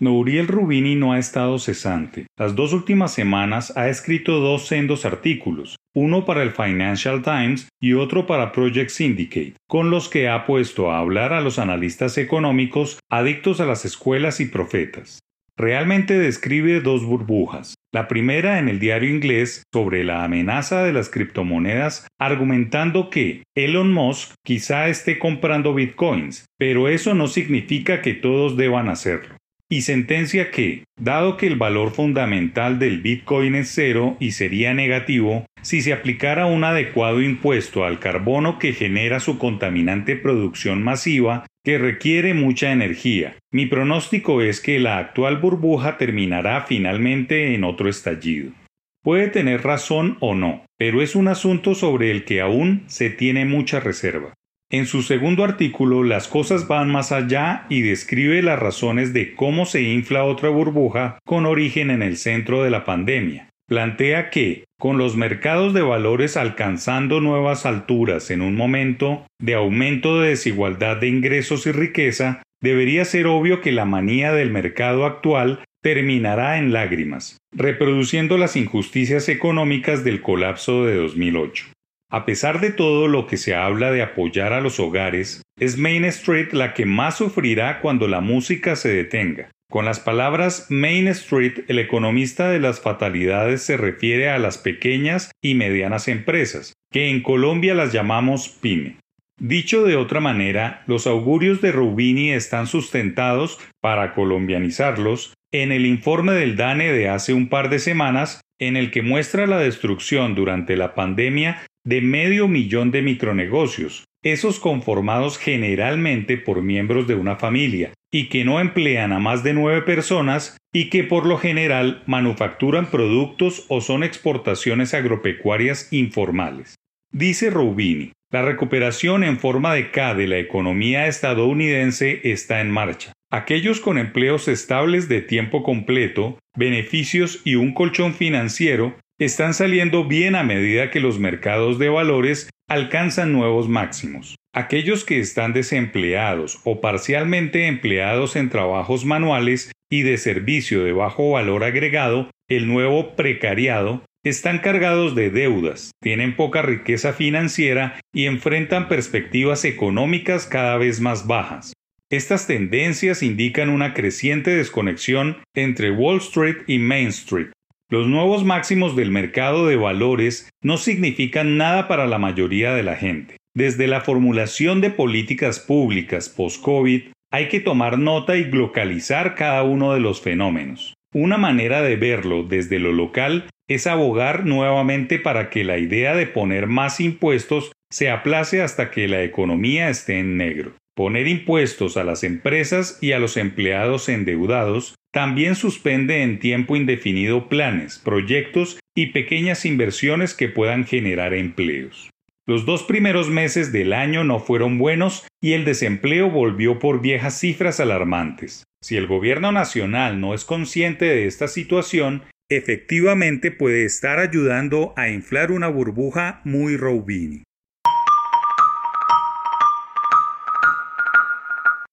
Nouriel Rubini no ha estado cesante. Las dos últimas semanas ha escrito dos sendos artículos, uno para el Financial Times y otro para Project Syndicate, con los que ha puesto a hablar a los analistas económicos adictos a las escuelas y profetas. Realmente describe dos burbujas. La primera en el diario inglés sobre la amenaza de las criptomonedas, argumentando que Elon Musk quizá esté comprando bitcoins, pero eso no significa que todos deban hacerlo y sentencia que, dado que el valor fundamental del Bitcoin es cero y sería negativo, si se aplicara un adecuado impuesto al carbono que genera su contaminante producción masiva, que requiere mucha energía, mi pronóstico es que la actual burbuja terminará finalmente en otro estallido. Puede tener razón o no, pero es un asunto sobre el que aún se tiene mucha reserva. En su segundo artículo, las cosas van más allá y describe las razones de cómo se infla otra burbuja con origen en el centro de la pandemia. Plantea que, con los mercados de valores alcanzando nuevas alturas en un momento de aumento de desigualdad de ingresos y riqueza, debería ser obvio que la manía del mercado actual terminará en lágrimas, reproduciendo las injusticias económicas del colapso de 2008. A pesar de todo lo que se habla de apoyar a los hogares, es Main Street la que más sufrirá cuando la música se detenga. Con las palabras Main Street, el economista de las fatalidades se refiere a las pequeñas y medianas empresas, que en Colombia las llamamos PYME. Dicho de otra manera, los augurios de Rubini están sustentados, para colombianizarlos, en el informe del DANE de hace un par de semanas, en el que muestra la destrucción durante la pandemia de medio millón de micronegocios, esos conformados generalmente por miembros de una familia, y que no emplean a más de nueve personas y que por lo general manufacturan productos o son exportaciones agropecuarias informales. Dice Rubini, la recuperación en forma de K de la economía estadounidense está en marcha. Aquellos con empleos estables de tiempo completo, beneficios y un colchón financiero están saliendo bien a medida que los mercados de valores alcanzan nuevos máximos. Aquellos que están desempleados o parcialmente empleados en trabajos manuales y de servicio de bajo valor agregado, el nuevo precariado, están cargados de deudas, tienen poca riqueza financiera y enfrentan perspectivas económicas cada vez más bajas. Estas tendencias indican una creciente desconexión entre Wall Street y Main Street, los nuevos máximos del mercado de valores no significan nada para la mayoría de la gente. Desde la formulación de políticas públicas post-COVID, hay que tomar nota y localizar cada uno de los fenómenos. Una manera de verlo desde lo local es abogar nuevamente para que la idea de poner más impuestos se aplace hasta que la economía esté en negro. Poner impuestos a las empresas y a los empleados endeudados también suspende en tiempo indefinido planes, proyectos y pequeñas inversiones que puedan generar empleos. Los dos primeros meses del año no fueron buenos y el desempleo volvió por viejas cifras alarmantes. Si el gobierno nacional no es consciente de esta situación, efectivamente puede estar ayudando a inflar una burbuja muy Roubini.